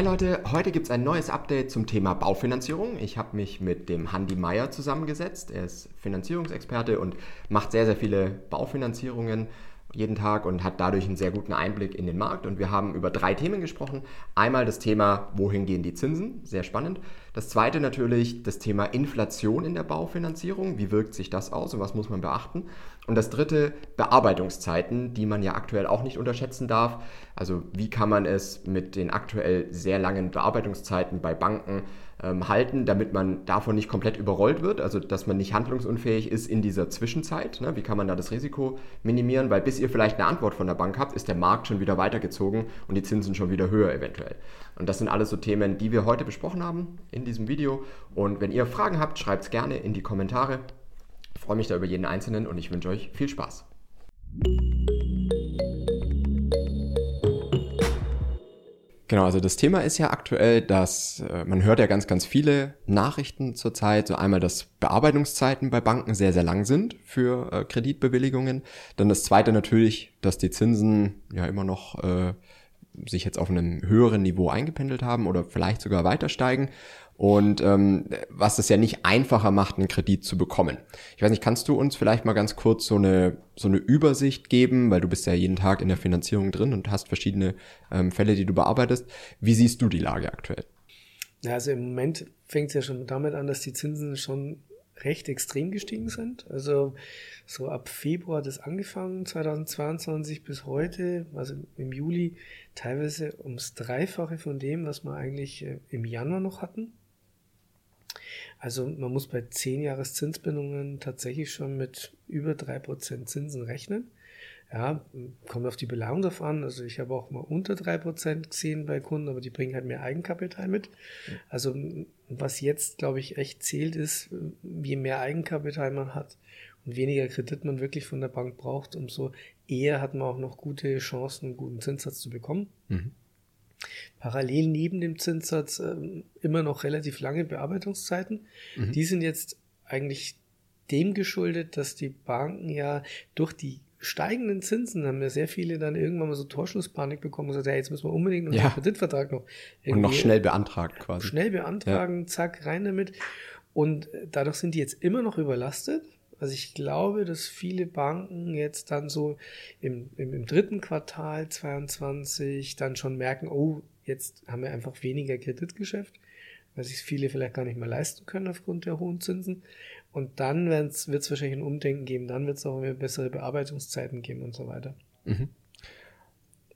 Hi Leute, heute gibt es ein neues Update zum Thema Baufinanzierung. Ich habe mich mit dem Handy Meyer zusammengesetzt. Er ist Finanzierungsexperte und macht sehr, sehr viele Baufinanzierungen jeden Tag und hat dadurch einen sehr guten Einblick in den Markt. Und wir haben über drei Themen gesprochen. Einmal das Thema, wohin gehen die Zinsen? Sehr spannend. Das zweite natürlich das Thema Inflation in der Baufinanzierung. Wie wirkt sich das aus und was muss man beachten? Und das dritte, Bearbeitungszeiten, die man ja aktuell auch nicht unterschätzen darf. Also wie kann man es mit den aktuell sehr langen Bearbeitungszeiten bei Banken ähm, halten, damit man davon nicht komplett überrollt wird, also dass man nicht handlungsunfähig ist in dieser Zwischenzeit. Ne? Wie kann man da das Risiko minimieren? Weil bis ihr vielleicht eine Antwort von der Bank habt, ist der Markt schon wieder weitergezogen und die Zinsen schon wieder höher eventuell. Und das sind alles so Themen, die wir heute besprochen haben in diesem Video. Und wenn ihr Fragen habt, schreibt es gerne in die Kommentare. Ich freue mich da über jeden Einzelnen und ich wünsche euch viel Spaß. Genau, also das Thema ist ja aktuell, dass äh, man hört ja ganz, ganz viele Nachrichten zurzeit. So einmal, dass Bearbeitungszeiten bei Banken sehr, sehr lang sind für äh, Kreditbewilligungen. Dann das zweite natürlich, dass die Zinsen ja immer noch äh, sich jetzt auf einem höheren Niveau eingependelt haben oder vielleicht sogar weiter steigen und ähm, was es ja nicht einfacher macht, einen Kredit zu bekommen. Ich weiß nicht, kannst du uns vielleicht mal ganz kurz so eine so eine Übersicht geben, weil du bist ja jeden Tag in der Finanzierung drin und hast verschiedene ähm, Fälle, die du bearbeitest. Wie siehst du die Lage aktuell? Ja, also im Moment fängt es ja schon damit an, dass die Zinsen schon recht extrem gestiegen sind. Also so ab Februar hat es angefangen, 2022 bis heute, also im Juli, teilweise ums Dreifache von dem, was wir eigentlich äh, im Januar noch hatten. Also man muss bei 10 Jahres Zinsbindungen tatsächlich schon mit über 3% Zinsen rechnen. Ja, kommt auf die Beleihung drauf an. Also ich habe auch mal unter 3% gesehen bei Kunden, aber die bringen halt mehr Eigenkapital mit. Also was jetzt, glaube ich, echt zählt, ist, je mehr Eigenkapital man hat und weniger Kredit man wirklich von der Bank braucht, umso eher hat man auch noch gute Chancen, einen guten Zinssatz zu bekommen. Mhm parallel neben dem Zinssatz äh, immer noch relativ lange Bearbeitungszeiten. Mhm. Die sind jetzt eigentlich dem geschuldet, dass die Banken ja durch die steigenden Zinsen haben ja sehr viele dann irgendwann mal so Torschlusspanik bekommen und gesagt, ja, jetzt müssen wir unbedingt noch ja. Kreditvertrag noch und noch schnell beantragt quasi. Schnell beantragen, ja. zack, rein damit. Und dadurch sind die jetzt immer noch überlastet, also ich glaube, dass viele Banken jetzt dann so im, im, im dritten Quartal 22 dann schon merken, oh, jetzt haben wir einfach weniger Kreditgeschäft, weil sich viele vielleicht gar nicht mehr leisten können aufgrund der hohen Zinsen. Und dann wird es wahrscheinlich ein Umdenken geben, dann wird es auch mehr bessere Bearbeitungszeiten geben und so weiter. Mhm.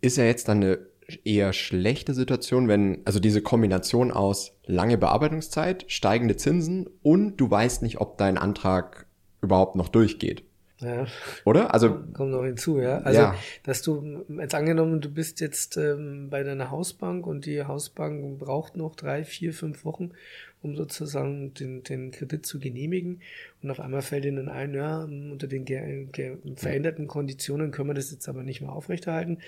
Ist ja jetzt dann eine eher schlechte Situation, wenn, also diese Kombination aus lange Bearbeitungszeit, steigende Zinsen und du weißt nicht, ob dein Antrag überhaupt noch durchgeht. Ja. Oder? Also kommt noch hinzu, ja. Also, ja. dass du jetzt angenommen, du bist jetzt ähm, bei deiner Hausbank und die Hausbank braucht noch drei, vier, fünf Wochen, um sozusagen den, den Kredit zu genehmigen. Und auf einmal fällt ihnen ein, ja, unter den veränderten Konditionen können wir das jetzt aber nicht mehr aufrechterhalten.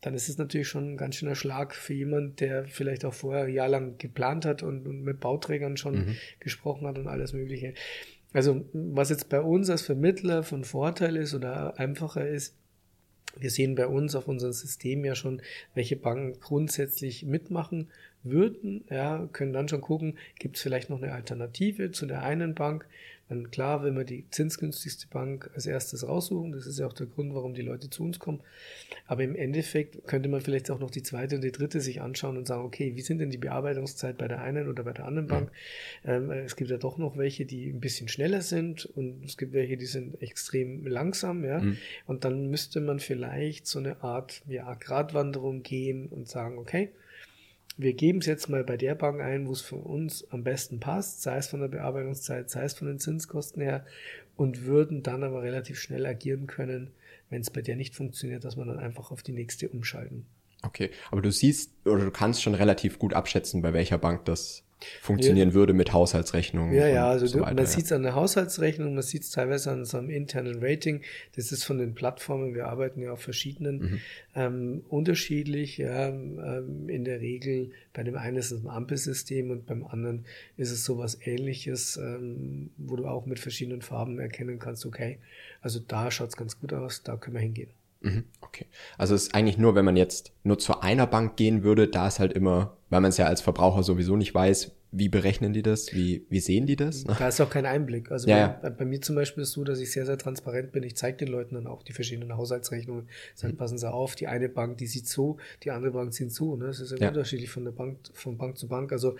Dann ist es natürlich schon ein ganz schöner Schlag für jemanden, der vielleicht auch vorher jahrelang geplant hat und, und mit Bauträgern schon mhm. gesprochen hat und alles Mögliche. Also was jetzt bei uns als Vermittler von Vorteil ist oder einfacher ist, wir sehen bei uns auf unserem System ja schon, welche Banken grundsätzlich mitmachen würden, ja, können dann schon gucken, gibt es vielleicht noch eine Alternative zu der einen Bank, dann klar, wenn wir die zinsgünstigste Bank als erstes raussuchen, das ist ja auch der Grund, warum die Leute zu uns kommen. Aber im Endeffekt könnte man vielleicht auch noch die zweite und die dritte sich anschauen und sagen, okay, wie sind denn die Bearbeitungszeit bei der einen oder bei der anderen Bank? Ähm, es gibt ja doch noch welche, die ein bisschen schneller sind und es gibt welche, die sind extrem langsam, ja. Mhm. Und dann müsste man vielleicht so eine Art, ja, Gratwanderung gehen und sagen, okay, wir geben es jetzt mal bei der Bank ein, wo es für uns am besten passt, sei es von der Bearbeitungszeit, sei es von den Zinskosten her, und würden dann aber relativ schnell agieren können, wenn es bei der nicht funktioniert, dass man dann einfach auf die nächste umschalten. Okay, aber du siehst oder du kannst schon relativ gut abschätzen, bei welcher Bank das funktionieren ja. würde mit Haushaltsrechnungen. Ja, ja, also so weiter, man ja. sieht es an der Haushaltsrechnung, man sieht es teilweise an so einem internen Rating. Das ist von den Plattformen, wir arbeiten ja auf verschiedenen, mhm. ähm, unterschiedlich. Ja, ähm, in der Regel, bei dem einen ist es ein Ampelsystem und beim anderen ist es sowas ähnliches, ähm, wo du auch mit verschiedenen Farben erkennen kannst, okay, also da schaut es ganz gut aus, da können wir hingehen. Mhm, okay. Also es ist eigentlich nur, wenn man jetzt nur zu einer Bank gehen würde, da ist halt immer weil man es ja als Verbraucher sowieso nicht weiß, wie berechnen die das, wie, wie sehen die das? Da ist auch kein Einblick. Also ja, bei, bei, mir zum Beispiel ist es so, dass ich sehr, sehr transparent bin. Ich zeige den Leuten dann auch die verschiedenen Haushaltsrechnungen. Sage, mhm. passen Sie auf, die eine Bank, die sieht so, die andere Bank sieht so. Ne? Das ist ja, ja. unterschiedlich von der Bank, von Bank zu Bank. Also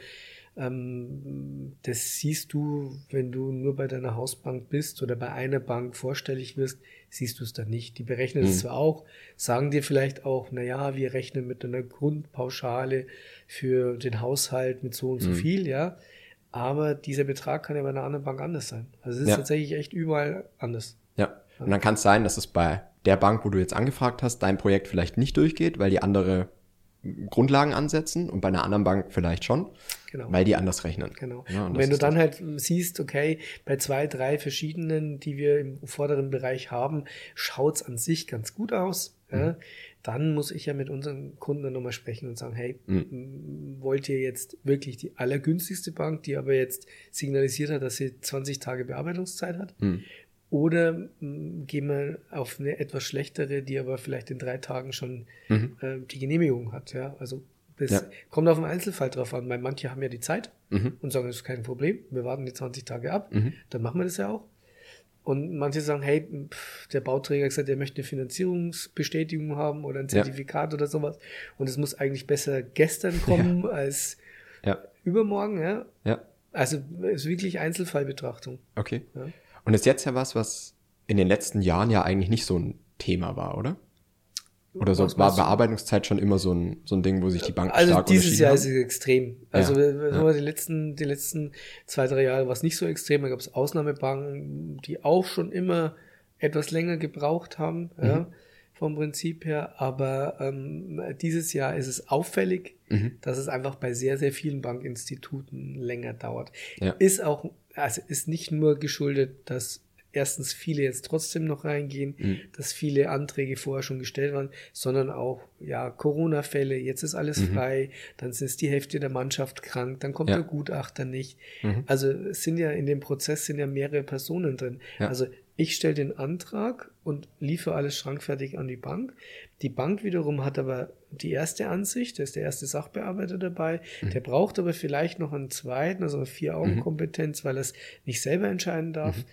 ähm, das siehst du, wenn du nur bei deiner Hausbank bist oder bei einer Bank vorstellig wirst, siehst du es dann nicht. Die berechnen es mhm. zwar auch, sagen dir vielleicht auch, na ja, wir rechnen mit einer Grundpauschale für den Haushalt mit so und so mhm. viel, ja. Aber dieser Betrag kann ja bei einer anderen Bank anders sein. Also es ist ja. tatsächlich echt überall anders. Ja. Und dann kann es sein, dass es bei der Bank, wo du jetzt angefragt hast, dein Projekt vielleicht nicht durchgeht, weil die andere Grundlagen ansetzen und bei einer anderen Bank vielleicht schon, genau. weil die anders rechnen. Genau. Ja, und, und wenn du dann halt siehst, okay, bei zwei, drei verschiedenen, die wir im vorderen Bereich haben, schaut's an sich ganz gut aus. Mhm. Ja, dann muss ich ja mit unseren Kunden dann nochmal sprechen und sagen, hey, mhm. wollt ihr jetzt wirklich die allergünstigste Bank, die aber jetzt signalisiert hat, dass sie 20 Tage Bearbeitungszeit hat? Mhm. Oder mh, gehen wir auf eine etwas schlechtere, die aber vielleicht in drei Tagen schon mhm. äh, die Genehmigung hat. Ja, also das ja. kommt auf den Einzelfall drauf an, weil manche haben ja die Zeit mhm. und sagen, das ist kein Problem, wir warten die 20 Tage ab, mhm. dann machen wir das ja auch. Und manche sagen, hey, pff, der Bauträger hat gesagt, er möchte eine Finanzierungsbestätigung haben oder ein Zertifikat ja. oder sowas. Und es muss eigentlich besser gestern kommen ja. als übermorgen. Ja? ja. Also es ist wirklich Einzelfallbetrachtung. Okay. Und ist jetzt ja was, was in den letzten Jahren ja eigentlich nicht so ein Thema war, oder? Oder so war Bearbeitungszeit schon immer so ein, so ein Ding, wo sich die Banken also stark dieses Jahr haben? ist es extrem. Also ja, ja. die letzten die letzten zwei drei Jahre war es nicht so extrem. Da gab es Ausnahmebanken, die auch schon immer etwas länger gebraucht haben mhm. ja, vom Prinzip her. Aber ähm, dieses Jahr ist es auffällig, mhm. dass es einfach bei sehr sehr vielen Bankinstituten länger dauert. Ja. Ist auch also ist nicht nur geschuldet, dass erstens viele jetzt trotzdem noch reingehen, mhm. dass viele Anträge vorher schon gestellt waren, sondern auch ja Corona-Fälle. Jetzt ist alles mhm. frei, dann ist die Hälfte der Mannschaft krank, dann kommt ja. der Gutachter nicht. Mhm. Also es sind ja in dem Prozess sind ja mehrere Personen drin. Ja. Also ich stelle den Antrag und liefere alles schrankfertig an die Bank. Die Bank wiederum hat aber die erste Ansicht, da ist der erste Sachbearbeiter dabei, mhm. der braucht aber vielleicht noch einen zweiten, also eine Vier-Augen-Kompetenz, mhm. weil er es nicht selber entscheiden darf. Mhm.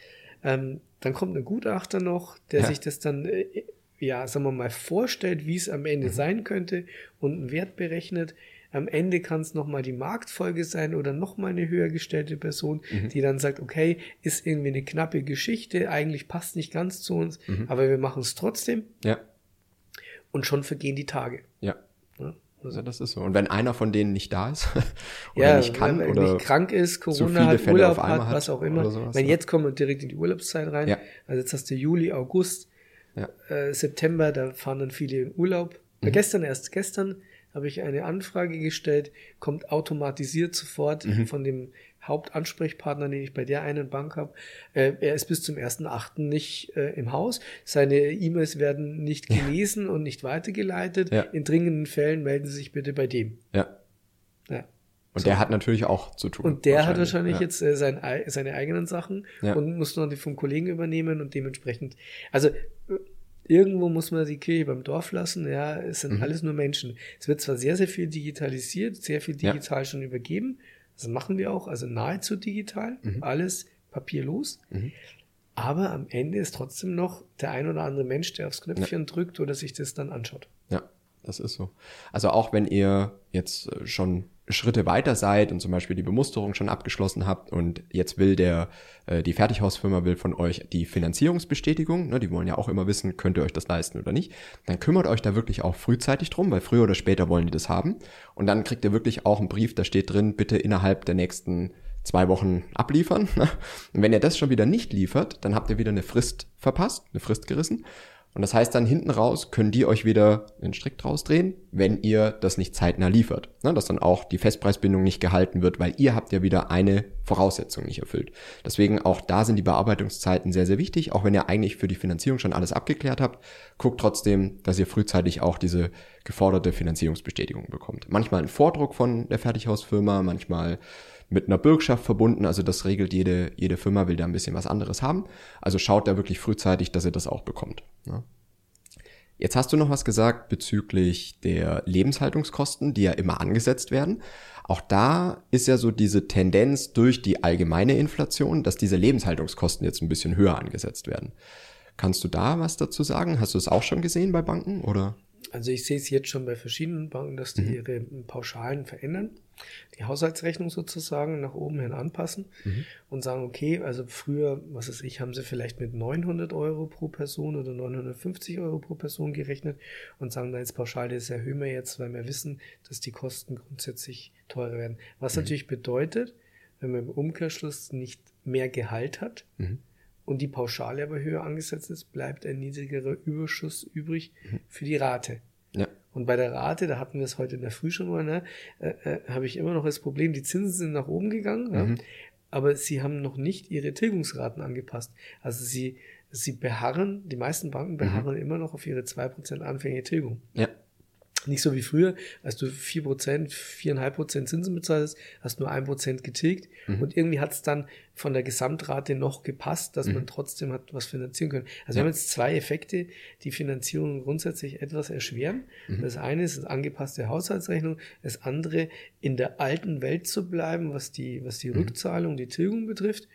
Ähm, dann kommt ein Gutachter noch, der ja. sich das dann, äh, ja, sagen wir mal, vorstellt, wie es am Ende mhm. sein könnte und einen Wert berechnet. Am Ende kann es nochmal die Marktfolge sein oder nochmal eine höher gestellte Person, mhm. die dann sagt, okay, ist irgendwie eine knappe Geschichte, eigentlich passt nicht ganz zu uns, mhm. aber wir machen es trotzdem. Ja. Und schon vergehen die Tage. Ja. ja. Also das ist so. Und wenn einer von denen nicht da ist oder ja, nicht kann wenn oder nicht krank ist, Corona hat, Fälle Urlaub hat, was auch immer. Sowas, wenn ja. jetzt kommen wir direkt in die Urlaubszeit rein. Ja. Also jetzt hast du Juli, August, äh, September, da fahren dann viele in Urlaub. Mhm. Gestern erst, gestern habe ich eine Anfrage gestellt, kommt automatisiert sofort mhm. von dem Hauptansprechpartner, den ich bei der einen Bank habe. Äh, er ist bis zum 1.8. nicht äh, im Haus. Seine E-Mails werden nicht gelesen ja. und nicht weitergeleitet. Ja. In dringenden Fällen melden Sie sich bitte bei dem. Ja. Ja. Und so. der hat natürlich auch zu tun. Und der wahrscheinlich. hat wahrscheinlich jetzt äh, sein, seine eigenen Sachen und muss noch die vom Kollegen übernehmen und dementsprechend, also irgendwo muss man die Kirche beim Dorf lassen, ja, es sind mhm. alles nur Menschen. Es wird zwar sehr, sehr viel digitalisiert, sehr viel digital schon übergeben, das machen wir auch, also nahezu digital, mhm. alles papierlos. Mhm. Aber am Ende ist trotzdem noch der ein oder andere Mensch, der aufs Knöpfchen ja. drückt oder sich das dann anschaut. Ja, das ist so. Also auch wenn ihr jetzt äh, schon Schritte weiter seid und zum Beispiel die Bemusterung schon abgeschlossen habt und jetzt will der, äh, die Fertighausfirma will von euch die Finanzierungsbestätigung, ne, die wollen ja auch immer wissen, könnt ihr euch das leisten oder nicht, dann kümmert euch da wirklich auch frühzeitig drum, weil früher oder später wollen die das haben und dann kriegt ihr wirklich auch einen Brief, da steht drin, bitte innerhalb der nächsten zwei Wochen abliefern. Ne? Und wenn ihr das schon wieder nicht liefert, dann habt ihr wieder eine Frist verpasst, eine Frist gerissen und das heißt dann hinten raus können die euch wieder den Strick draus drehen, wenn ihr das nicht zeitnah liefert. Ne, dass dann auch die Festpreisbindung nicht gehalten wird, weil ihr habt ja wieder eine Voraussetzung nicht erfüllt. Deswegen auch da sind die Bearbeitungszeiten sehr, sehr wichtig. Auch wenn ihr eigentlich für die Finanzierung schon alles abgeklärt habt, guckt trotzdem, dass ihr frühzeitig auch diese geforderte Finanzierungsbestätigung bekommt. Manchmal ein Vordruck von der Fertighausfirma, manchmal mit einer Bürgschaft verbunden. Also das regelt jede, jede Firma, will da ein bisschen was anderes haben. Also schaut da wirklich frühzeitig, dass ihr das auch bekommt. Ne? Jetzt hast du noch was gesagt bezüglich der Lebenshaltungskosten, die ja immer angesetzt werden. Auch da ist ja so diese Tendenz durch die allgemeine Inflation, dass diese Lebenshaltungskosten jetzt ein bisschen höher angesetzt werden. Kannst du da was dazu sagen? Hast du es auch schon gesehen bei Banken oder? Also ich sehe es jetzt schon bei verschiedenen Banken, dass die mhm. ihre Pauschalen verändern, die Haushaltsrechnung sozusagen nach oben hin anpassen mhm. und sagen, okay, also früher, was weiß ich, haben sie vielleicht mit 900 Euro pro Person oder 950 Euro pro Person gerechnet und sagen dann jetzt pauschal, das erhöhen wir jetzt, weil wir wissen, dass die Kosten grundsätzlich teurer werden. Was mhm. natürlich bedeutet, wenn man im Umkehrschluss nicht mehr Gehalt hat, mhm und die Pauschale aber höher angesetzt ist, bleibt ein niedrigerer Überschuss übrig mhm. für die Rate. Ja. Und bei der Rate, da hatten wir es heute in der Früh schon mal, ne, äh, äh, habe ich immer noch das Problem, die Zinsen sind nach oben gegangen, mhm. ja, aber sie haben noch nicht ihre Tilgungsraten angepasst. Also sie, sie beharren, die meisten Banken mhm. beharren mhm. immer noch auf ihre 2% anfängliche Tilgung. Ja. Nicht so wie früher, als du 4%, 4,5% Zinsen bezahlt hast, hast nur 1% getilgt. Mhm. Und irgendwie hat es dann von der Gesamtrate noch gepasst, dass mhm. man trotzdem hat was finanzieren können. Also ja. wir haben jetzt zwei Effekte, die Finanzierung grundsätzlich etwas erschweren. Mhm. Das eine ist eine angepasste Haushaltsrechnung, das andere in der alten Welt zu bleiben, was die, was die mhm. Rückzahlung, die Tilgung betrifft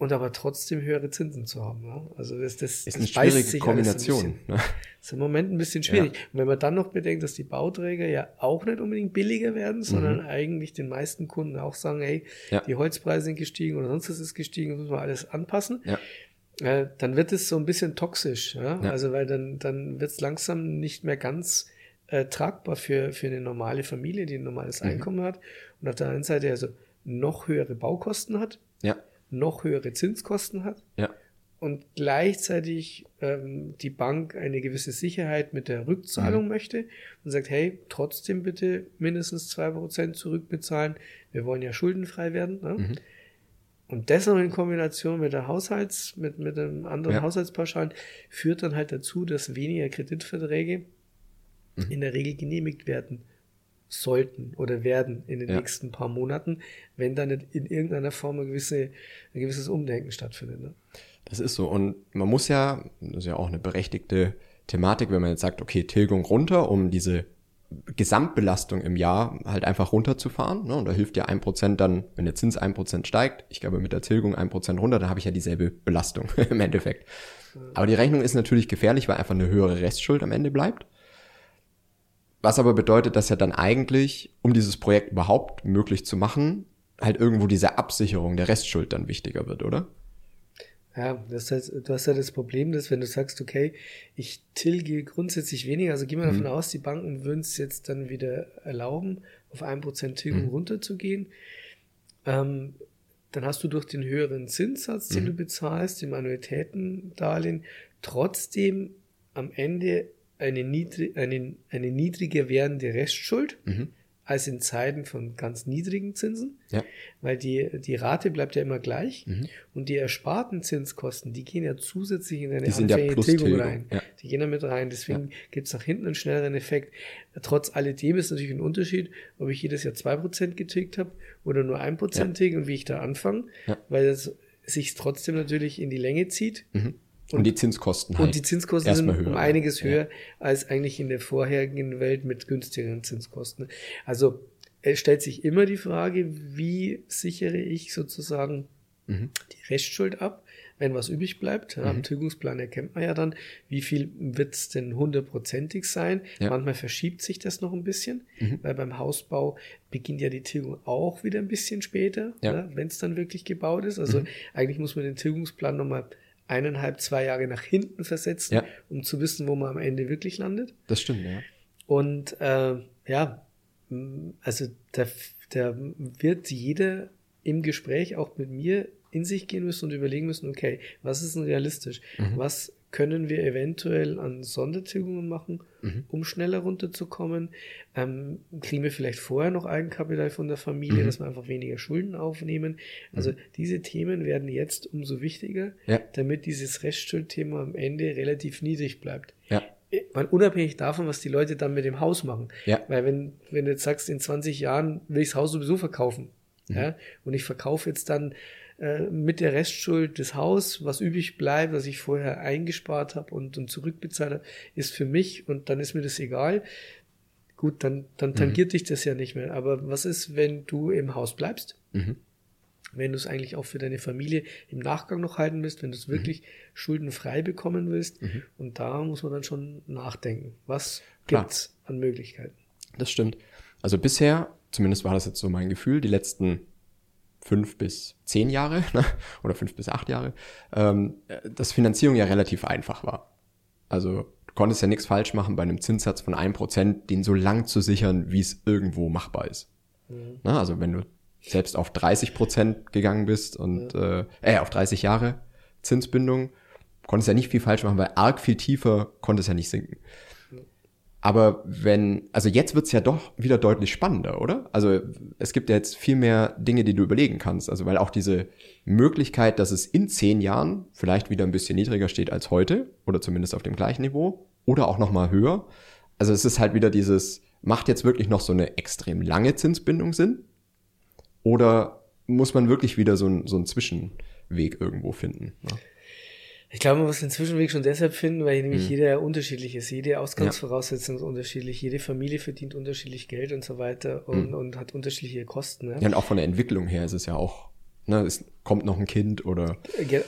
und aber trotzdem höhere Zinsen zu haben. Ja? Also das, das, ist das eine schwierige Kombination. Ein ne? ist im Moment ein bisschen schwierig. Ja. Und wenn man dann noch bedenkt, dass die Bauträger ja auch nicht unbedingt billiger werden, sondern mhm. eigentlich den meisten Kunden auch sagen, hey, ja. die Holzpreise sind gestiegen oder sonst was ist gestiegen, müssen wir alles anpassen. Ja. Äh, dann wird es so ein bisschen toxisch. Ja? Also weil dann, dann wird es langsam nicht mehr ganz äh, tragbar für, für eine normale Familie, die ein normales mhm. Einkommen hat und auf der einen Seite also noch höhere Baukosten hat. Noch höhere Zinskosten hat ja. und gleichzeitig ähm, die Bank eine gewisse Sicherheit mit der Rückzahlung mhm. möchte und sagt, hey, trotzdem bitte mindestens zwei Prozent zurückbezahlen. Wir wollen ja schuldenfrei werden. Ne? Mhm. Und das noch in Kombination mit der Haushalts, mit, mit einem anderen ja. Haushaltspauschalen führt dann halt dazu, dass weniger Kreditverträge mhm. in der Regel genehmigt werden sollten oder werden in den ja. nächsten paar Monaten, wenn da nicht in irgendeiner Form ein, gewisse, ein gewisses Umdenken stattfindet. Ne? Das ist so. Und man muss ja, das ist ja auch eine berechtigte Thematik, wenn man jetzt sagt, okay, Tilgung runter, um diese Gesamtbelastung im Jahr halt einfach runterzufahren. Ne? Und da hilft ja ein Prozent dann, wenn der Zins ein Prozent steigt, ich glaube mit der Tilgung ein Prozent runter, dann habe ich ja dieselbe Belastung im Endeffekt. Aber die Rechnung ist natürlich gefährlich, weil einfach eine höhere Restschuld am Ende bleibt. Was aber bedeutet, dass ja dann eigentlich, um dieses Projekt überhaupt möglich zu machen, halt irgendwo diese Absicherung der Restschuld dann wichtiger wird, oder? Ja, das heißt, du hast ja das Problem, dass wenn du sagst, okay, ich tilge grundsätzlich weniger, also gehen wir davon mhm. aus, die Banken würden es jetzt dann wieder erlauben, auf ein Prozent Tilgung mhm. runterzugehen, ähm, dann hast du durch den höheren Zinssatz, den mhm. du bezahlst, im Annuitätendarlehen, trotzdem am Ende eine, niedrig, eine, eine niedriger werdende Restschuld mhm. als in Zeiten von ganz niedrigen Zinsen, ja. weil die, die Rate bleibt ja immer gleich mhm. und die ersparten Zinskosten, die gehen ja zusätzlich in eine die anfängliche ja Tilgung rein. Ja. Die gehen da mit rein, deswegen ja. gibt es nach hinten einen schnelleren Effekt. Trotz alledem ist natürlich ein Unterschied, ob ich jedes Jahr zwei Prozent getilgt habe oder nur ein Prozent tilge und wie ich da anfange, weil es sich trotzdem natürlich in die Länge zieht. Mhm und, und, die Zinskosten halt. Und die Zinskosten sind höher. um einiges höher ja. als eigentlich in der vorherigen Welt mit günstigeren Zinskosten. Also es stellt sich immer die Frage, wie sichere ich sozusagen mhm. die Restschuld ab, wenn was übrig bleibt. Mhm. Am Tilgungsplan erkennt man ja dann, wie viel wird es denn hundertprozentig sein. Ja. Manchmal verschiebt sich das noch ein bisschen, mhm. weil beim Hausbau beginnt ja die Tilgung auch wieder ein bisschen später, ja. wenn es dann wirklich gebaut ist. Also mhm. eigentlich muss man den Tilgungsplan nochmal eineinhalb, zwei Jahre nach hinten versetzen, ja. um zu wissen, wo man am Ende wirklich landet. Das stimmt, ja. Und äh, ja, also da, da wird jeder im Gespräch auch mit mir in sich gehen müssen und überlegen müssen, okay, was ist denn realistisch? Mhm. Was können wir eventuell an Sondertilgungen machen, mhm. um schneller runterzukommen? Ähm, kriegen wir vielleicht vorher noch Eigenkapital von der Familie, mhm. dass wir einfach weniger Schulden aufnehmen? Also mhm. diese Themen werden jetzt umso wichtiger, ja. damit dieses Restschuldthema am Ende relativ niedrig bleibt. Ja. Man, unabhängig davon, was die Leute dann mit dem Haus machen. Ja. Weil wenn, wenn du jetzt sagst, in 20 Jahren will ich das Haus sowieso verkaufen, mhm. ja, und ich verkaufe jetzt dann äh, mit der Restschuld des Haus, was übrig bleibt, was ich vorher eingespart habe und, und zurückbezahlt habe, ist für mich und dann ist mir das egal. Gut, dann, dann mhm. tangiert mhm. dich das ja nicht mehr. Aber was ist, wenn du im Haus bleibst? Mhm. Wenn du es eigentlich auch für deine Familie im Nachgang noch halten willst, wenn du es mhm. wirklich schuldenfrei bekommen willst. Mhm. Und da muss man dann schon nachdenken. Was gibt es an Möglichkeiten? Das stimmt. Also bisher, zumindest war das jetzt so mein Gefühl, die letzten fünf bis zehn Jahre ne, oder fünf bis acht Jahre, ähm, dass Finanzierung ja relativ einfach war. Also Du konntest ja nichts falsch machen bei einem Zinssatz von 1%, den so lang zu sichern, wie es irgendwo machbar ist. Mhm. Na, also wenn du selbst auf 30% gegangen bist und ja. äh, äh, auf 30 Jahre Zinsbindung, konntest ja nicht viel falsch machen, weil arg viel tiefer konntest ja nicht sinken. Aber wenn, also jetzt wird's ja doch wieder deutlich spannender, oder? Also es gibt ja jetzt viel mehr Dinge, die du überlegen kannst. Also weil auch diese Möglichkeit, dass es in zehn Jahren vielleicht wieder ein bisschen niedriger steht als heute, oder zumindest auf dem gleichen Niveau, oder auch nochmal höher. Also es ist halt wieder dieses, macht jetzt wirklich noch so eine extrem lange Zinsbindung Sinn? Oder muss man wirklich wieder so, ein, so einen Zwischenweg irgendwo finden? Ja? Ich glaube, man muss den Zwischenweg schon deshalb finden, weil nämlich mhm. jeder unterschiedlich ist. Jede Ausgangsvoraussetzung ist unterschiedlich. Jede Familie verdient unterschiedlich Geld und so weiter und, mhm. und hat unterschiedliche Kosten. Ne? Ja, und auch von der Entwicklung her ist es ja auch Ne, es kommt noch ein Kind oder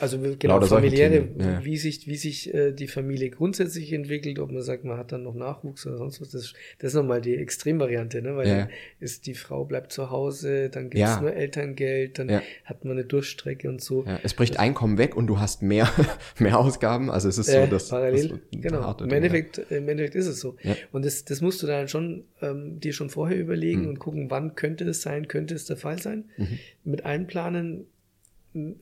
also genau familiäre, ja. wie sich wie sich äh, die Familie grundsätzlich entwickelt, ob man sagt, man hat dann noch Nachwuchs oder sonst was. Das, das ist nochmal die Extremvariante, ne? weil ja. ist die Frau bleibt zu Hause, dann gibt's ja. nur Elterngeld, dann hat man eine Durchstrecke und so. es bricht das, Einkommen weg und du hast mehr mehr Ausgaben. Also es ist so, dass parallel das genau. Im Endeffekt im Endeffekt ist es so. Und das das musst du dann schon ähm, dir schon vorher überlegen mhm. und gucken, wann könnte es sein, könnte es der Fall sein. Mhm. Mit einplanen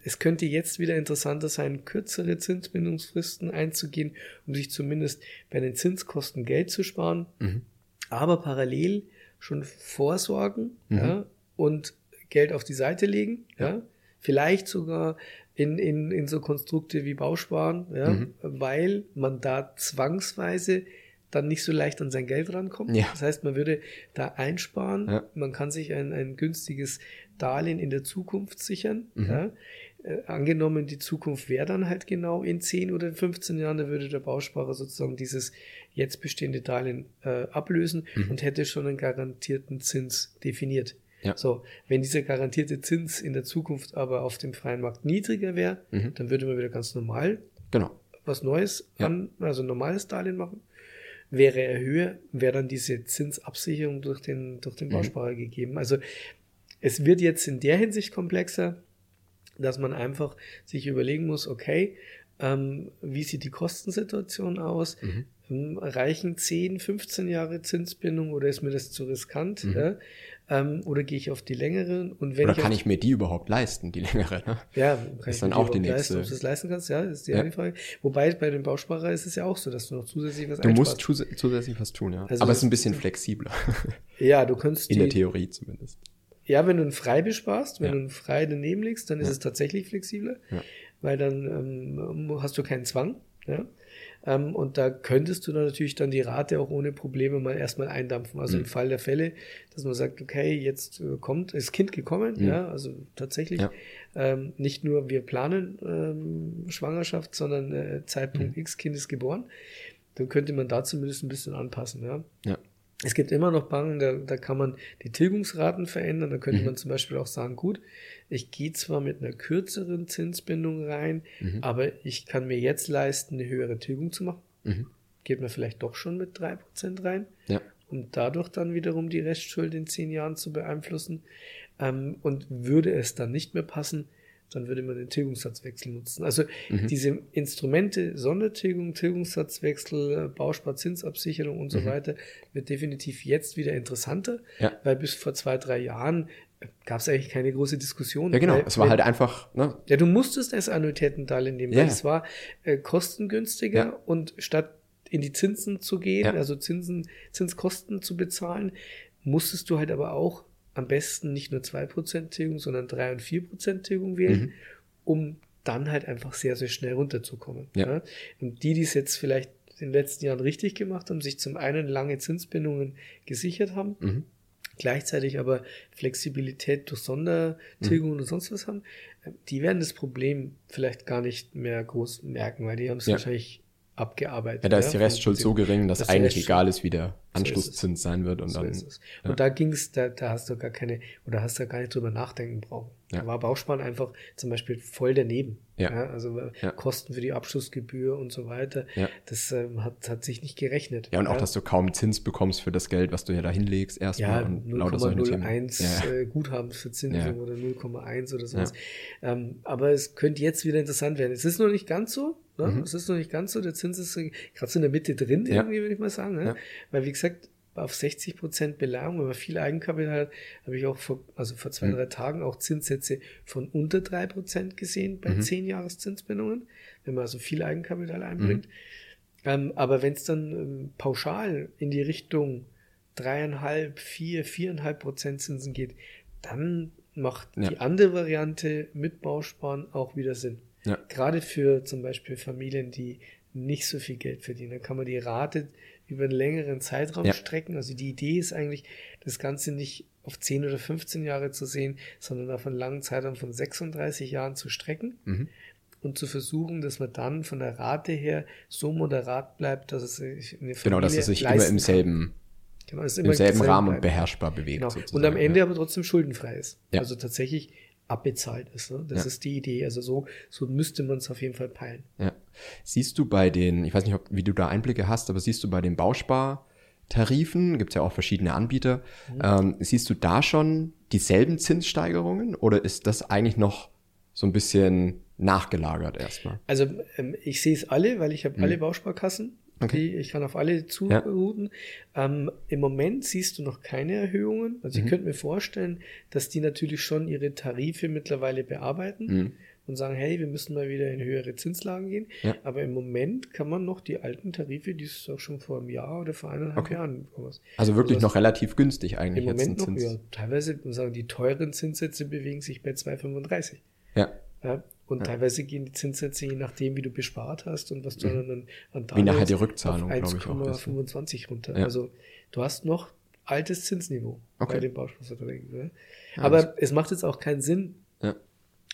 es könnte jetzt wieder interessanter sein, kürzere Zinsbindungsfristen einzugehen, um sich zumindest bei den Zinskosten Geld zu sparen, mhm. aber parallel schon vorsorgen mhm. ja, und Geld auf die Seite legen, ja. ja. vielleicht sogar in, in, in so Konstrukte wie Bausparen, ja, mhm. weil man da zwangsweise dann nicht so leicht an sein Geld rankommt. Ja. Das heißt, man würde da einsparen, ja. man kann sich ein, ein günstiges Darlehen in der Zukunft sichern. Mhm. Ja. Äh, angenommen, die Zukunft wäre dann halt genau in 10 oder 15 Jahren, da würde der Bausparer sozusagen dieses jetzt bestehende Darlehen äh, ablösen mhm. und hätte schon einen garantierten Zins definiert. Ja. So, wenn dieser garantierte Zins in der Zukunft aber auf dem freien Markt niedriger wäre, mhm. dann würde man wieder ganz normal genau. was Neues ja. an, also normales Darlehen machen. Wäre er höher, wäre dann diese Zinsabsicherung durch den, durch den mhm. Bausparer gegeben. Also es wird jetzt in der Hinsicht komplexer, dass man einfach sich überlegen muss, okay, ähm, wie sieht die Kostensituation aus? Mhm. Ähm, reichen 10, 15 Jahre Zinsbindung oder ist mir das zu riskant? Mhm. Ja? Ähm, oder gehe ich auf die längeren? Und wenn oder ich kann ich mir die überhaupt leisten, die längere? Ne? Ja, kann ist dann auch die nächste. Leisten, ob du es leisten kannst, ja, ist die ja. eine Frage. Wobei bei dem Bausparer ist es ja auch so, dass du noch zusätzlich was Du musst zusätzlich was tun, ja. Also Aber es ist ein bisschen flexibler. Ja, du kannst In der Theorie zumindest. Ja, wenn du einen frei besparst, wenn ja. du einen frei daneben legst, dann ist ja. es tatsächlich flexibler, ja. weil dann ähm, hast du keinen Zwang. Ja? Ähm, und da könntest du dann natürlich dann die Rate auch ohne Probleme mal erstmal eindampfen. Also mhm. im Fall der Fälle, dass man sagt, okay, jetzt äh, kommt, ist Kind gekommen, mhm. ja, also tatsächlich ähm, nicht nur wir planen ähm, Schwangerschaft, sondern äh, Zeitpunkt mhm. X, Kind ist geboren, dann könnte man da zumindest ein bisschen anpassen. Ja. ja. Es gibt immer noch Banken, da, da kann man die Tilgungsraten verändern. Da könnte mhm. man zum Beispiel auch sagen, gut, ich gehe zwar mit einer kürzeren Zinsbindung rein, mhm. aber ich kann mir jetzt leisten, eine höhere Tilgung zu machen. Mhm. Geht man vielleicht doch schon mit drei Prozent rein, ja. um dadurch dann wiederum die Restschuld in zehn Jahren zu beeinflussen. Ähm, und würde es dann nicht mehr passen, dann würde man den Tilgungssatzwechsel nutzen. Also mhm. diese Instrumente, Sondertilgung, Tilgungssatzwechsel, Bausparzinsabsicherung und so mhm. weiter, wird definitiv jetzt wieder interessanter, ja. weil bis vor zwei, drei Jahren gab es eigentlich keine große Diskussion. Ja, genau. Weil, es war halt einfach. Ne? Ja, du musstest als Annuitätendarlehen nehmen, ja. weil es war äh, kostengünstiger ja. und statt in die Zinsen zu gehen, also Zinsen, Zinskosten zu bezahlen, musstest du halt aber auch am besten nicht nur 2% Tilgung, sondern 3 und 4% Tilgung wählen, mhm. um dann halt einfach sehr, sehr schnell runterzukommen. Ja. ja. Und die, die es jetzt vielleicht in den letzten Jahren richtig gemacht haben, sich zum einen lange Zinsbindungen gesichert haben, mhm. gleichzeitig aber Flexibilität durch Sondertilgung mhm. und sonst was haben, äh, die werden das Problem vielleicht gar nicht mehr groß merken, weil die haben es ja. wahrscheinlich abgearbeitet. Ja, da ist die Restschuld so gering, dass, dass eigentlich egal ist, wie der Anschlusszins so sein wird. Und so dann, ja. Und da ging es, da, da hast du gar keine, oder hast du gar nicht drüber nachdenken brauchen. Ja. Da war Bausparen einfach zum Beispiel voll daneben. Ja. ja also äh, ja. Kosten für die Abschlussgebühr und so weiter. Ja. Das ähm, hat, hat sich nicht gerechnet. Ja, und auch, dass du kaum Zins bekommst für das Geld, was du ja da hinlegst erstmal. Ja, 0,01 äh, Guthaben für Zinsen oder 0,1 oder sowas. Ähm, aber es könnte jetzt wieder interessant werden. Es ist noch nicht ganz so. Ne? Mhm. Es ist noch nicht ganz so. Der Zins ist gerade so in der Mitte drin, irgendwie, würde ich mal sagen. Ne? Weil, wie gesagt, auf 60 Prozent Beleihung, wenn man viel Eigenkapital hat, habe ich auch vor, also vor zwei, mhm. drei Tagen auch Zinssätze von unter drei Prozent gesehen bei mhm. 10 Jahreszinsbindungen, wenn man also viel Eigenkapital einbringt. Mhm. Ähm, aber wenn es dann ähm, pauschal in die Richtung dreieinhalb, vier, viereinhalb Prozent Zinsen geht, dann macht ja. die andere Variante mit Bausparen auch wieder Sinn. Ja. Gerade für zum Beispiel Familien, die nicht so viel Geld verdienen. Dann kann man die Rate über einen längeren Zeitraum ja. strecken. Also die Idee ist eigentlich, das Ganze nicht auf 10 oder 15 Jahre zu sehen, sondern auf einen langen Zeitraum von 36 Jahren zu strecken mhm. und zu versuchen, dass man dann von der Rate her so moderat bleibt, dass es sich eine Familie Genau, dass es sich immer im selben, genau, im selben Rahmen bleibt. beherrschbar bewegt. Genau. Und am Ende ja. aber trotzdem schuldenfrei ist. Ja. Also tatsächlich abbezahlt ist. Ne? Das ja. ist die Idee. Also so, so müsste man es auf jeden Fall peilen. Ja. Siehst du bei den, ich weiß nicht, ob, wie du da Einblicke hast, aber siehst du bei den Bauspartarifen, gibt es ja auch verschiedene Anbieter, mhm. ähm, siehst du da schon dieselben Zinssteigerungen oder ist das eigentlich noch so ein bisschen nachgelagert erstmal? Also ähm, ich sehe es alle, weil ich habe mhm. alle Bausparkassen. Okay. Die, ich kann auf alle zuruten. Ja. Ähm, Im Moment siehst du noch keine Erhöhungen. Also mhm. ich könnte mir vorstellen, dass die natürlich schon ihre Tarife mittlerweile bearbeiten. Mhm und sagen, hey, wir müssen mal wieder in höhere Zinslagen gehen. Ja. Aber im Moment kann man noch die alten Tarife, die es auch schon vor einem Jahr oder vor eineinhalb okay. Jahren was. Also wirklich also noch relativ günstig eigentlich. Im Moment noch, Zins. ja. Teilweise, man sagen, die teuren Zinssätze bewegen sich bei 2,35. Ja. ja. Und ja. teilweise gehen die Zinssätze, je nachdem, wie du bespart hast und was du mhm. dann an Wie nachher die Rückzahlung, glaube ich, auch 1,25 runter. Ja. Also du hast noch altes Zinsniveau okay. bei den Bausparverträgen. Ne? Aber es macht jetzt auch keinen Sinn, ja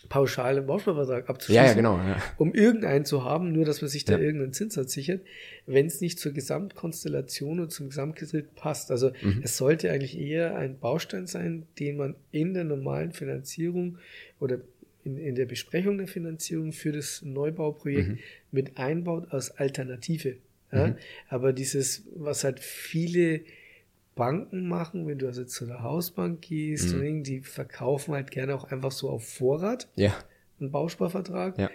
pauschal im Bausparvertrag abzuschließen. Ja, ja, genau. Ja. Um irgendeinen zu haben, nur dass man sich da ja. irgendeinen Zinssatz sichert, wenn es nicht zur Gesamtkonstellation und zum Gesamtgetritt passt. Also mhm. es sollte eigentlich eher ein Baustein sein, den man in der normalen Finanzierung oder in, in der Besprechung der Finanzierung für das Neubauprojekt mhm. mit einbaut als Alternative. Ja? Mhm. Aber dieses, was halt viele Banken machen, wenn du also zu der Hausbank gehst, mhm. die verkaufen halt gerne auch einfach so auf Vorrat ja. einen Bausparvertrag. Ja.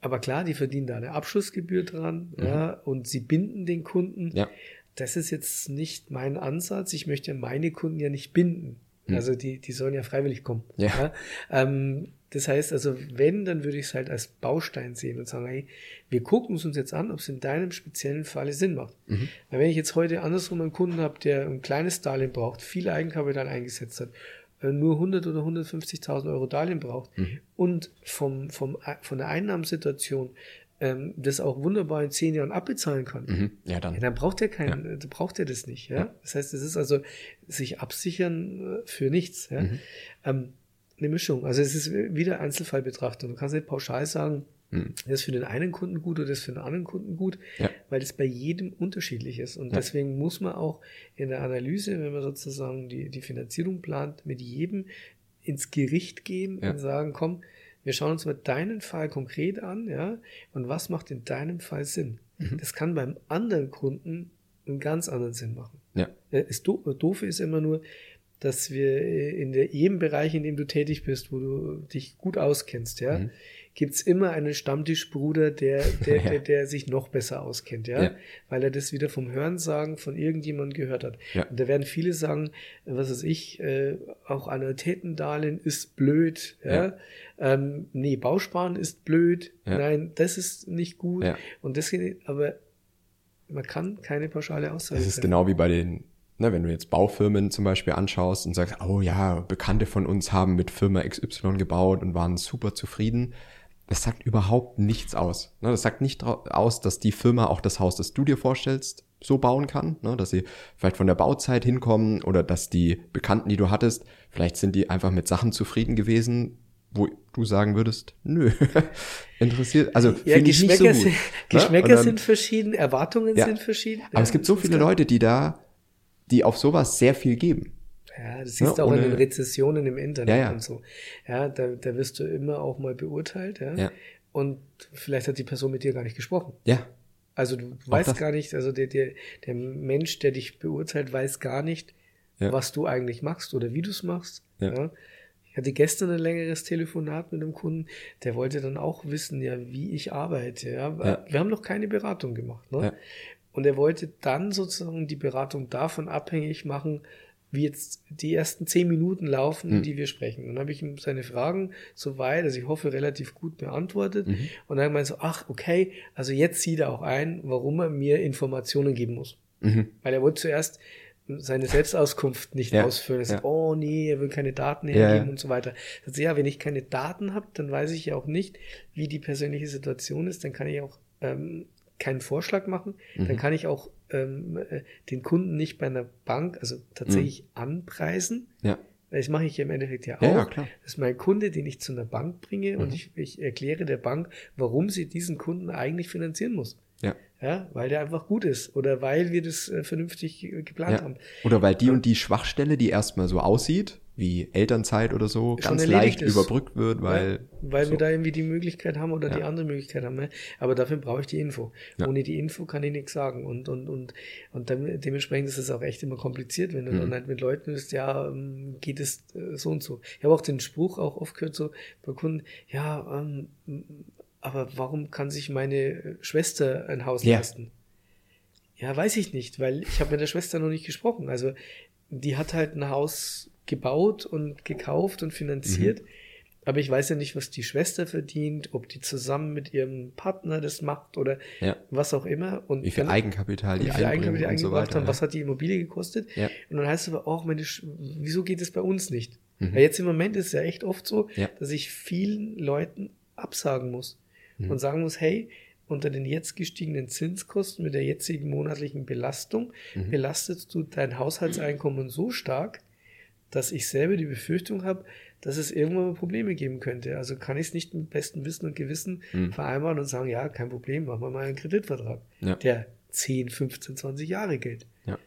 Aber klar, die verdienen da eine Abschlussgebühr dran mhm. ja, und sie binden den Kunden. Ja. Das ist jetzt nicht mein Ansatz. Ich möchte meine Kunden ja nicht binden. Mhm. Also die, die sollen ja freiwillig kommen. Ja. ja. Ähm, das heißt also, wenn, dann würde ich es halt als Baustein sehen und sagen, hey, wir gucken es uns jetzt an, ob es in deinem speziellen Falle Sinn macht. Mhm. Weil wenn ich jetzt heute andersrum einen Kunden habe, der ein kleines Darlehen braucht, viel Eigenkapital eingesetzt hat, äh, nur 100 oder 150.000 Euro Darlehen braucht mhm. und vom, vom, von der Einnahmensituation ähm, das auch wunderbar in zehn Jahren abbezahlen kann, mhm. ja, dann. Ja, dann braucht er keinen, ja. Äh, braucht er das nicht. Ja? ja? Das heißt, es ist also sich absichern äh, für nichts. Ja? Mhm. Ähm, eine Mischung. Also es ist wieder Einzelfallbetrachtung. Du kannst nicht pauschal sagen, hm. das ist für den einen Kunden gut oder das ist für den anderen Kunden gut, ja. weil das bei jedem unterschiedlich ist. Und ja. deswegen muss man auch in der Analyse, wenn man sozusagen die, die Finanzierung plant, mit jedem ins Gericht gehen ja. und sagen, komm, wir schauen uns mal deinen Fall konkret an, ja, und was macht in deinem Fall Sinn? Mhm. Das kann beim anderen Kunden einen ganz anderen Sinn machen. Ja. Das Doofe ist immer nur, dass wir in der, jedem Bereich, in dem du tätig bist, wo du dich gut auskennst, ja, mhm. gibt's immer einen Stammtischbruder, der, der, ja. der, der, sich noch besser auskennt, ja? ja? weil er das wieder vom Hörensagen von irgendjemandem gehört hat. Ja. Und da werden viele sagen, was weiß ich, äh, auch Annuitätendarlehen ist blöd, ja. ja. Ähm, nee, Bausparen ist blöd, nein, das ist nicht gut. Und deswegen, aber man kann keine pauschale Aussage. Das ist genau wie bei den ne, wenn du jetzt Baufirmen zum Beispiel anschaust und sagst, oh ja, Bekannte von uns haben mit Firma XY gebaut und waren super zufrieden, das sagt überhaupt nichts aus. Ne, das sagt nicht aus, dass die Firma auch das Haus, das du dir vorstellst, so bauen kann, ne? dass sie vielleicht von der Bauzeit hinkommen oder dass die Bekannten, die du hattest, vielleicht sind die einfach mit Sachen zufrieden gewesen, wo du sagen würdest, nö, interessiert, also ja, finde ich nicht so gut. Sind, ne? Geschmäcker dann, sind verschieden, Erwartungen Ja. sind verschieden. aber es gibt so viele Leute, die da, die auf sowas sehr viel geben. Ja, das Ja, siehst du auch in den Rezessionen im Internet Ja, ja. und so. Ja, da, da wirst du immer auch mal beurteilt, ja? Ja. Und vielleicht hat die Person mit dir gar nicht gesprochen. Ja, Also du weißt das. gar nicht, also der, der, der Mensch, der dich beurteilt, weiß gar nicht, Ja. was du eigentlich machst oder wie du es machst. Ja. Ja. Ich hatte gestern ein längeres Telefonat mit einem Kunden, der wollte dann auch wissen, ja, wie ich arbeite. Ja. Ja. Wir haben noch keine Beratung gemacht. Ne? Ja. Und er wollte dann sozusagen die Beratung davon abhängig machen, wie jetzt die ersten zehn Minuten laufen, Mhm. die wir sprechen. Und dann habe ich ihm seine Fragen soweit, also ich hoffe, relativ gut beantwortet. Mhm. Und dann meinte so, ach, okay, also jetzt sieht er auch ein, warum er mir Informationen geben muss. mhm. Weil er wollte zuerst seine Selbstauskunft nicht Ja, ausfüllen. Er sagt, ja. oh nee, er will keine Daten Ja, hergeben ja. und so weiter. Er sagt, ja, wenn ich keine Daten habe, dann weiß ich ja auch nicht, wie die persönliche Situation ist. Dann kann ich auch ähm, keinen Vorschlag machen. Mhm. Dann kann ich auch ähm, äh, den Kunden nicht bei einer Bank, also tatsächlich anpreisen. ja, Das mache ich ja im Endeffekt ja auch. Ja, klar. Das ist mein Kunde, den ich zu einer Bank bringe und Mhm. ich, ich erkläre der Bank, warum sie diesen Kunden eigentlich finanzieren muss. Ja. Ja, weil der einfach gut ist oder weil wir das äh, vernünftig äh, geplant Ja. haben. Oder weil die und die Schwachstelle, die erstmal so aussieht, wie Elternzeit oder so, ganz leicht ist. überbrückt wird, weil. ja, weil so. wir da irgendwie die Möglichkeit haben oder die Ja. andere Möglichkeit haben. Ne? Aber dafür brauche ich die Info. Ja. Ohne die Info kann ich nichts sagen. Und, und, und, und dann, dementsprechend ist es auch echt immer kompliziert, wenn du Mhm. dann halt mit Leuten bist, ja, ähm, geht es äh, so und so. Ich habe auch den Spruch auch oft gehört so bei Kunden, ja, ähm, aber warum kann sich meine äh, Schwester ein Haus Ja. leisten? Ja, weiß ich nicht, weil ich habe mit der Schwester noch nicht gesprochen. Also die hat halt ein Haus gebaut und gekauft und finanziert. Aber ich weiß ja nicht, was die Schwester verdient, ob die zusammen mit ihrem Partner das macht oder Ja. was auch immer. Und Wie viel dann- Eigenkapital die wie viel Eigenkapital so eingebracht haben, was hat die Immobilie gekostet. Ja. Und dann heißt es aber auch, meine, Sch- wieso geht es bei uns nicht? Mhm. Weil jetzt im Moment ist es ja echt oft so, Ja. dass ich vielen Leuten absagen muss Mhm. und sagen muss, hey, unter den jetzt gestiegenen Zinskosten mit der jetzigen monatlichen Belastung Mhm. belastest du dein Haushaltseinkommen so stark, dass ich selber die Befürchtung habe, dass es irgendwann mal Probleme geben könnte. Also kann ich es nicht mit bestem Wissen und Gewissen Mhm. vereinbaren und sagen, ja, kein Problem, machen wir mal einen Kreditvertrag, Ja. der 10, 15, 20 Jahre gilt. Ja.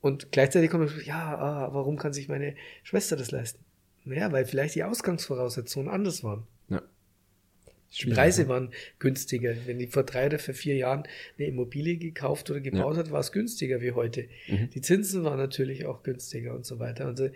Und gleichzeitig kommt man, ja, ah, warum kann sich meine Schwester das leisten? Naja, weil vielleicht die Ausgangsvoraussetzungen anders waren. Ja. Die Preise waren günstiger. Wenn die vor drei oder vor vier Jahren eine Immobilie gekauft oder gebaut hat, war es günstiger wie heute. Mhm. Die Zinsen waren natürlich auch günstiger und so weiter. Also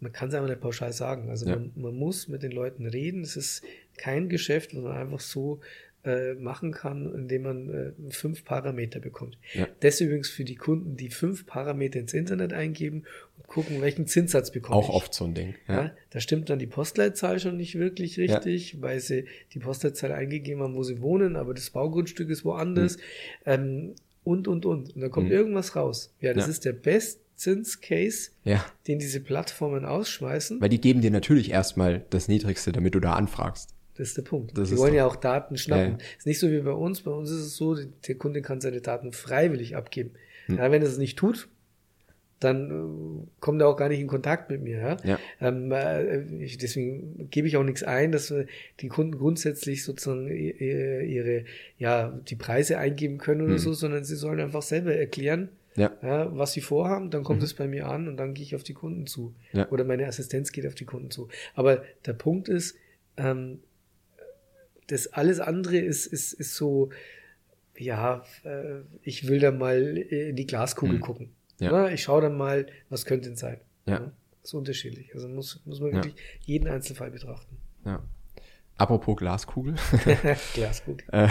man kann es einfach nicht pauschal sagen. Also Ja. man, man muss mit den Leuten reden. Es ist kein Geschäft, was man einfach so äh, machen kann, indem man äh, fünf Parameter bekommt. Ja. Das übrigens für die Kunden, die fünf Parameter ins Internet eingeben und gucken, welchen Zinssatz bekommen Auch oft so ein Ding. ja. Ja. da stimmt dann die Postleitzahl schon nicht wirklich richtig, weil sie die Postleitzahl eingegeben haben, wo sie wohnen, aber das Baugrundstück ist woanders. Ähm, und, und, und. Und dann kommt Mhm. irgendwas raus. Ja, das Ja. ist der Best-Zins-Case, ja. den diese Plattformen ausschmeißen. Weil die geben dir natürlich erstmal das Niedrigste, damit du da anfragst. Das ist der Punkt. Das die wollen ja auch Daten schnappen. Ja. Ist nicht so wie bei uns. Bei uns ist es so, der Kunde kann seine Daten freiwillig abgeben. Hm. Ja, wenn er es nicht tut, dann äh, kommt er auch gar nicht in Kontakt mit mir. Ja? Ja. Ähm, äh, ich, deswegen gebe ich auch nichts ein, dass wir die Kunden grundsätzlich sozusagen i- i- ihre, ja, die Preise eingeben können oder Hm. so, sondern sie sollen einfach selber erklären, Ja. ja, was sie vorhaben, dann kommt Mhm. es bei mir an und dann gehe ich auf die Kunden zu. Ja. Oder meine Assistenz geht auf die Kunden zu. Aber der Punkt ist, ähm, das alles andere ist, ist, ist so, ja, äh, ich will da mal in die Glaskugel Hm. gucken. Ja. Na, ich schaue dann mal, was könnte denn sein. Ja. ist unterschiedlich. Also muss, muss man Ja. wirklich jeden Einzelfall betrachten. ja. Apropos Glaskugel. Glaskugel. Äh,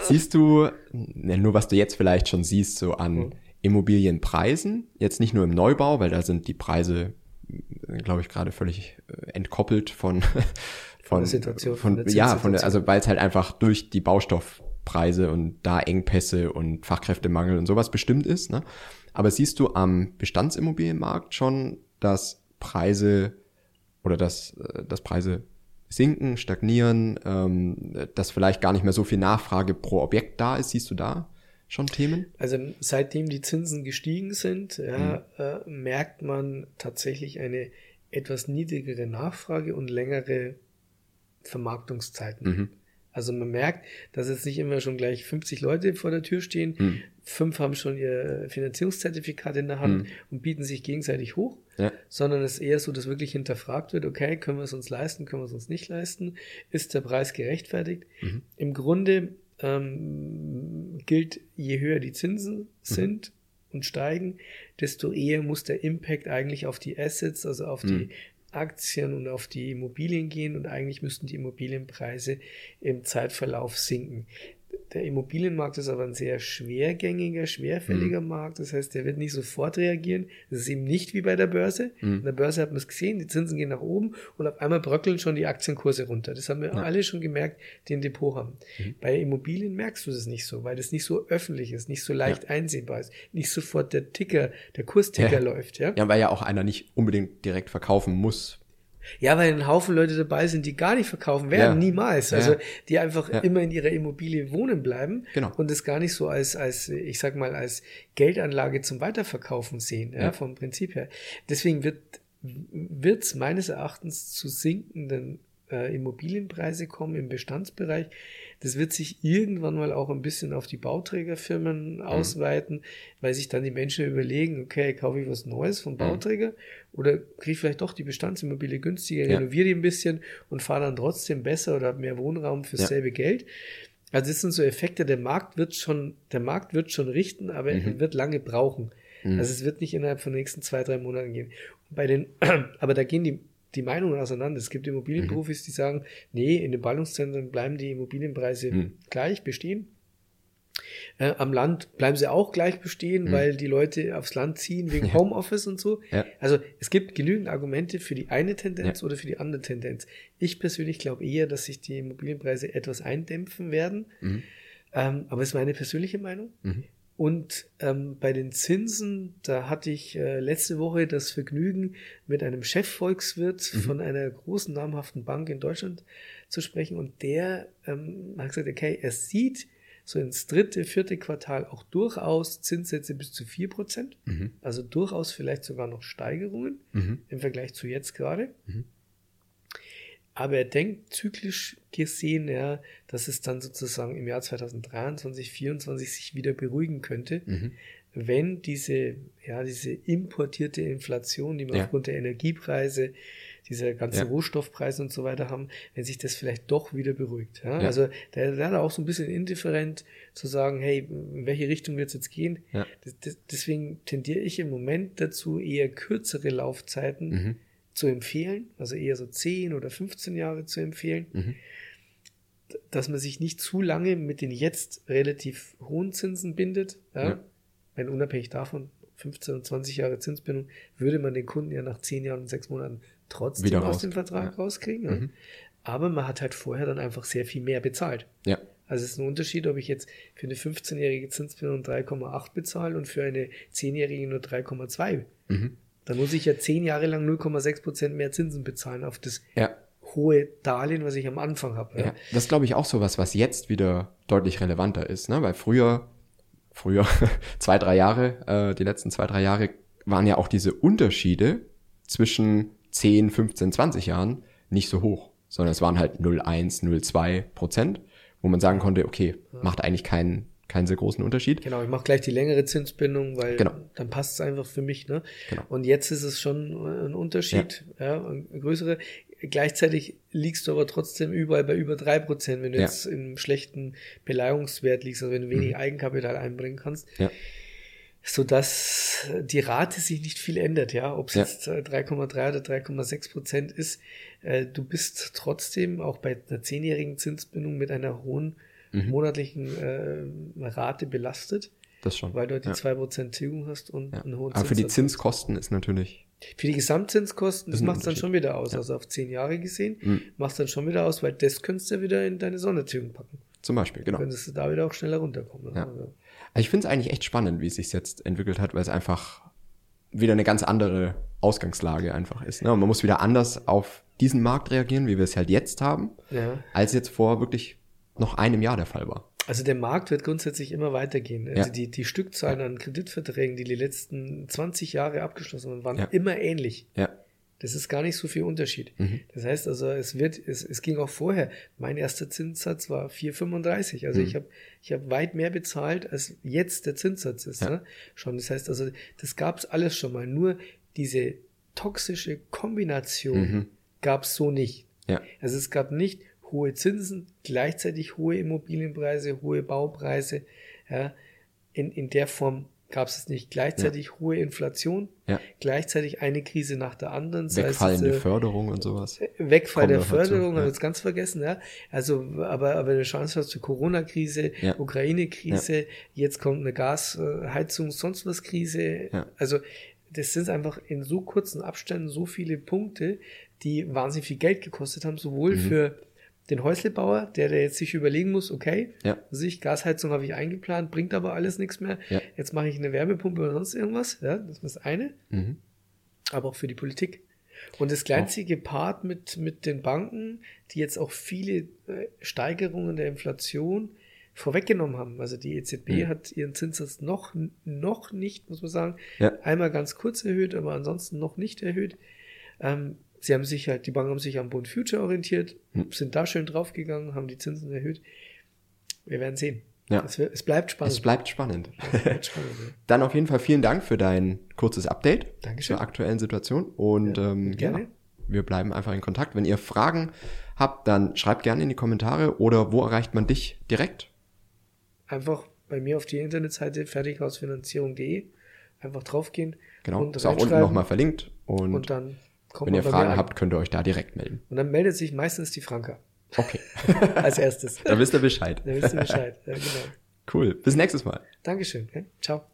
siehst du, ne, nur was du jetzt vielleicht schon siehst, so an Mhm. Immobilienpreisen, jetzt nicht nur im Neubau, weil da sind die Preise, glaube ich, gerade völlig äh, entkoppelt von, von, der Situation, von, von ja, von der, also weil es halt einfach durch die Baustoffpreise und da Engpässe und Fachkräftemangel und sowas bestimmt ist. Ne? Aber siehst du am Bestandsimmobilienmarkt schon, dass Preise oder dass, äh, dass Preise sinken, stagnieren, ähm, dass vielleicht gar nicht mehr so viel Nachfrage pro Objekt da ist, siehst du da schon Themen? Also seitdem die Zinsen gestiegen sind, ja, mhm. äh, merkt man tatsächlich eine etwas niedrigere Nachfrage und längere Vermarktungszeiten. Mhm. Also man merkt, dass jetzt nicht immer schon gleich 50 Leute vor der Tür stehen, mhm. fünf haben schon ihr Finanzierungszertifikat in der Hand mhm. und bieten sich gegenseitig hoch, ja. sondern es ist eher so, dass wirklich hinterfragt wird, okay, können wir es uns leisten, können wir es uns nicht leisten, ist der Preis gerechtfertigt? Mhm. Im Grunde ähm, gilt, je höher die Zinsen mhm. sind und steigen, desto eher muss der Impact eigentlich auf die Assets, also auf die mhm. Aktien und auf die Immobilien gehen und eigentlich müssten die Immobilienpreise im Zeitverlauf sinken. Der Immobilienmarkt ist aber ein sehr schwergängiger, schwerfälliger mhm. Markt. Das heißt, der wird nicht sofort reagieren. Das ist eben nicht wie bei der Börse. Mhm. In der Börse hat man es gesehen, die Zinsen gehen nach oben und auf einmal bröckeln schon die Aktienkurse runter. Das haben wir ja. alle schon gemerkt, die ein Depot haben. Mhm. Bei Immobilien merkst du das nicht so, weil das nicht so öffentlich ist, nicht so leicht ja. einsehbar ist, nicht sofort der Ticker, der Kursticker ja. läuft. Ja? ja, weil ja auch einer nicht unbedingt direkt verkaufen muss, ja, weil ein Haufen Leute dabei sind, die gar nicht verkaufen werden, ja. niemals. Also die einfach ja. immer in ihrer Immobilie wohnen bleiben genau. und es gar nicht so als, als, ich sag mal, als Geldanlage zum Weiterverkaufen sehen, ja, vom Prinzip her. Deswegen wird wird es meines Erachtens zu sinkenden äh, Immobilienpreise kommen im Bestandsbereich. Das wird sich irgendwann mal auch ein bisschen auf die Bauträgerfirmen mhm. ausweiten, weil sich dann die Menschen überlegen, okay, kaufe ich was Neues vom mhm. Bauträger mhm. oder kriege ich vielleicht doch die Bestandsimmobilie günstiger, ja. renoviere die ein bisschen und fahre dann trotzdem besser oder habe mehr Wohnraum fürs ja. selbe Geld. Also das sind so Effekte, der Markt wird schon, der Markt wird schon richten, aber mhm. er wird lange brauchen. Mhm. Also es wird nicht innerhalb von den nächsten zwei, drei Monaten gehen. bei den, aber da gehen die die Meinungen auseinander. Es gibt Immobilienprofis, mhm. die sagen, nee, in den Ballungszentren bleiben die Immobilienpreise mhm. gleich bestehen. Äh, am Land bleiben sie auch gleich bestehen, mhm. weil die Leute aufs Land ziehen wegen ja. Homeoffice und so. Ja. Also es gibt genügend Argumente für die eine Tendenz ja. oder für die andere Tendenz. Ich persönlich glaube eher, dass sich die Immobilienpreise etwas eindämpfen werden. Mhm. Ähm, aber es ist meine persönliche Meinung. Mhm. Und ähm, bei den Zinsen, da hatte ich äh, letzte Woche das Vergnügen, mit einem Chefvolkswirt mhm. von einer großen namhaften Bank in Deutschland zu sprechen. Und der ähm, hat gesagt, okay, er sieht so ins dritte, vierte Quartal auch durchaus Zinssätze bis zu vier Prozent. Mhm. Also durchaus vielleicht sogar noch Steigerungen mhm. im Vergleich zu jetzt gerade. Aber er denkt zyklisch gesehen, ja, dass es dann sozusagen im Jahr 2023, 2024 sich wieder beruhigen könnte, mhm. wenn diese, ja, diese importierte Inflation, die wir ja. aufgrund der Energiepreise, dieser ganzen ja. Rohstoffpreise und so weiter haben, wenn sich das vielleicht doch wieder beruhigt. Ja? ja. Also der, der hat auch so ein bisschen indifferent zu sagen, hey, in welche Richtung wird es jetzt gehen? Ja. Das, das, deswegen tendiere ich im Moment dazu, eher kürzere Laufzeiten mhm zu empfehlen, also eher so 10 oder 15 Jahre zu empfehlen, mhm. dass man sich nicht zu lange mit den jetzt relativ hohen Zinsen bindet. Ja? ja. Wenn unabhängig davon 15 und 20 Jahre Zinsbindung, würde man den Kunden ja nach 10 Jahren und 6 Monaten trotzdem Wieder aus dem Vertrag ja. rauskriegen. Ja? Mhm. Aber man hat halt vorher dann einfach sehr viel mehr bezahlt. Ja. Also es ist ein Unterschied, ob ich jetzt für eine 15-jährige Zinsbindung 3,8 bezahle und für eine 10-jährige nur 3,2. Mhm. Dann muss ich ja zehn Jahre lang 0,6 Prozent mehr Zinsen bezahlen auf das ja. hohe Darlehen, was ich am Anfang habe. Ja. ja. das glaube ich auch so was, was jetzt wieder deutlich relevanter ist, ne? Weil früher, früher zwei, drei Jahre, äh, die letzten zwei, drei Jahre waren ja auch diese Unterschiede zwischen 10, 15, 20 Jahren nicht so hoch, sondern es waren halt 0,1, 0,2 Prozent, wo man sagen konnte, okay, macht eigentlich keinen keinen sehr großen Unterschied. Genau, ich mache gleich die längere Zinsbindung, weil genau. dann passt es einfach für mich. Ne? Genau. Und jetzt ist es schon ein Unterschied, ja, ja ein größere. Gleichzeitig liegst du aber trotzdem überall bei über drei Prozent, wenn du ja. jetzt im schlechten Beleihungswert liegst, also wenn du wenig mhm. Eigenkapital einbringen kannst. Ja so dass die Rate sich nicht viel ändert, ja, ob es ja. jetzt 3,3 äh, oder 3,6 Prozent ist. Äh, du bist trotzdem auch bei einer zehnjährigen Zinsbindung mit einer hohen mhm. monatlichen äh, Rate belastet. Das schon. Weil du halt die zwei ja. 2% Tilgung hast und ja. einen hohen Aber für die Zinskosten ist natürlich. Für die Gesamtzinskosten, das macht es dann schon wieder aus. Ja. Also auf zehn Jahre gesehen, mhm. macht es dann schon wieder aus, weil das könntest du wieder in deine Sondertilgung packen. Zum Beispiel, genau. Könntest du da wieder auch schneller runterkommen. Ja. Also. also ich finde es eigentlich echt spannend, wie es sich jetzt entwickelt hat, weil es einfach wieder eine ganz andere Ausgangslage einfach ist. Ne? Und man muss wieder anders auf diesen Markt reagieren, wie wir es halt jetzt haben, ja. als jetzt vor wirklich noch einem Jahr der Fall war. Also der Markt wird grundsätzlich immer weitergehen. Also ja. die, die Stückzahlen an Kreditverträgen, die die letzten 20 Jahre abgeschlossen haben, waren ja. immer ähnlich. Ja. Das ist gar nicht so viel Unterschied. Mhm. Das heißt also, es wird, es, es ging auch vorher. Mein erster Zinssatz war 4,35. Also mhm. ich habe ich hab weit mehr bezahlt, als jetzt der Zinssatz ist. Ja. Ne? Schon. Das heißt also, das gab es alles schon mal. Nur diese toxische Kombination mhm. gab es so nicht. Ja. Also es gab nicht hohe Zinsen, gleichzeitig hohe Immobilienpreise, hohe Baupreise. Ja, in, in der Form gab es nicht. Gleichzeitig ja. hohe Inflation, ja. gleichzeitig eine Krise nach der anderen. Wegfallende es, äh, Förderung und sowas. Wegfall der Förderung, haben wir jetzt ganz vergessen, ja. Also, aber, aber eine Chance hast du Corona-Krise, ja. Ukraine-Krise, jetzt kommt eine Gasheizung, sonst was Krise. Also, das sind einfach in so kurzen Abständen so viele Punkte, die wahnsinnig viel Geld gekostet haben, sowohl mhm. für den Häuslebauer, der, der jetzt sich überlegen muss, okay, ja. also ich, Gasheizung habe ich eingeplant, bringt aber alles nichts mehr. Ja. Jetzt mache ich eine Wärmepumpe oder sonst irgendwas. Ja, das ist das eine. Mhm. Aber auch für die Politik. Und das kleinzige oh. Part mit, mit den Banken, die jetzt auch viele äh, Steigerungen der Inflation vorweggenommen haben. Also die EZB mhm. hat ihren Zinssatz noch, noch nicht, muss man sagen, ja. einmal ganz kurz erhöht, aber ansonsten noch nicht erhöht. Ähm, sie haben sich halt, die Banken haben sich am Bund Future orientiert, hm. sind da schön draufgegangen, haben die Zinsen erhöht. Wir werden sehen. Ja. Es, es bleibt spannend. Es bleibt spannend. Es bleibt spannend ja. Dann auf jeden Fall vielen Dank für dein kurzes Update Dankeschön. zur aktuellen Situation. Und ja, ähm, gerne. Ja, wir bleiben einfach in Kontakt. Wenn ihr Fragen habt, dann schreibt gerne in die Kommentare oder wo erreicht man dich direkt? Einfach bei mir auf die Internetseite fertighausfinanzierung.de einfach draufgehen. Genau, und ist auch unten nochmal verlinkt. Und, und dann Kommt Wenn ihr Fragen habt, könnt ihr euch da direkt melden. Und dann meldet sich meistens die Franka. Okay. Als erstes. da wisst ihr Bescheid. Da wisst ihr Bescheid, ja, genau. Cool. Bis nächstes Mal. Dankeschön. Ciao.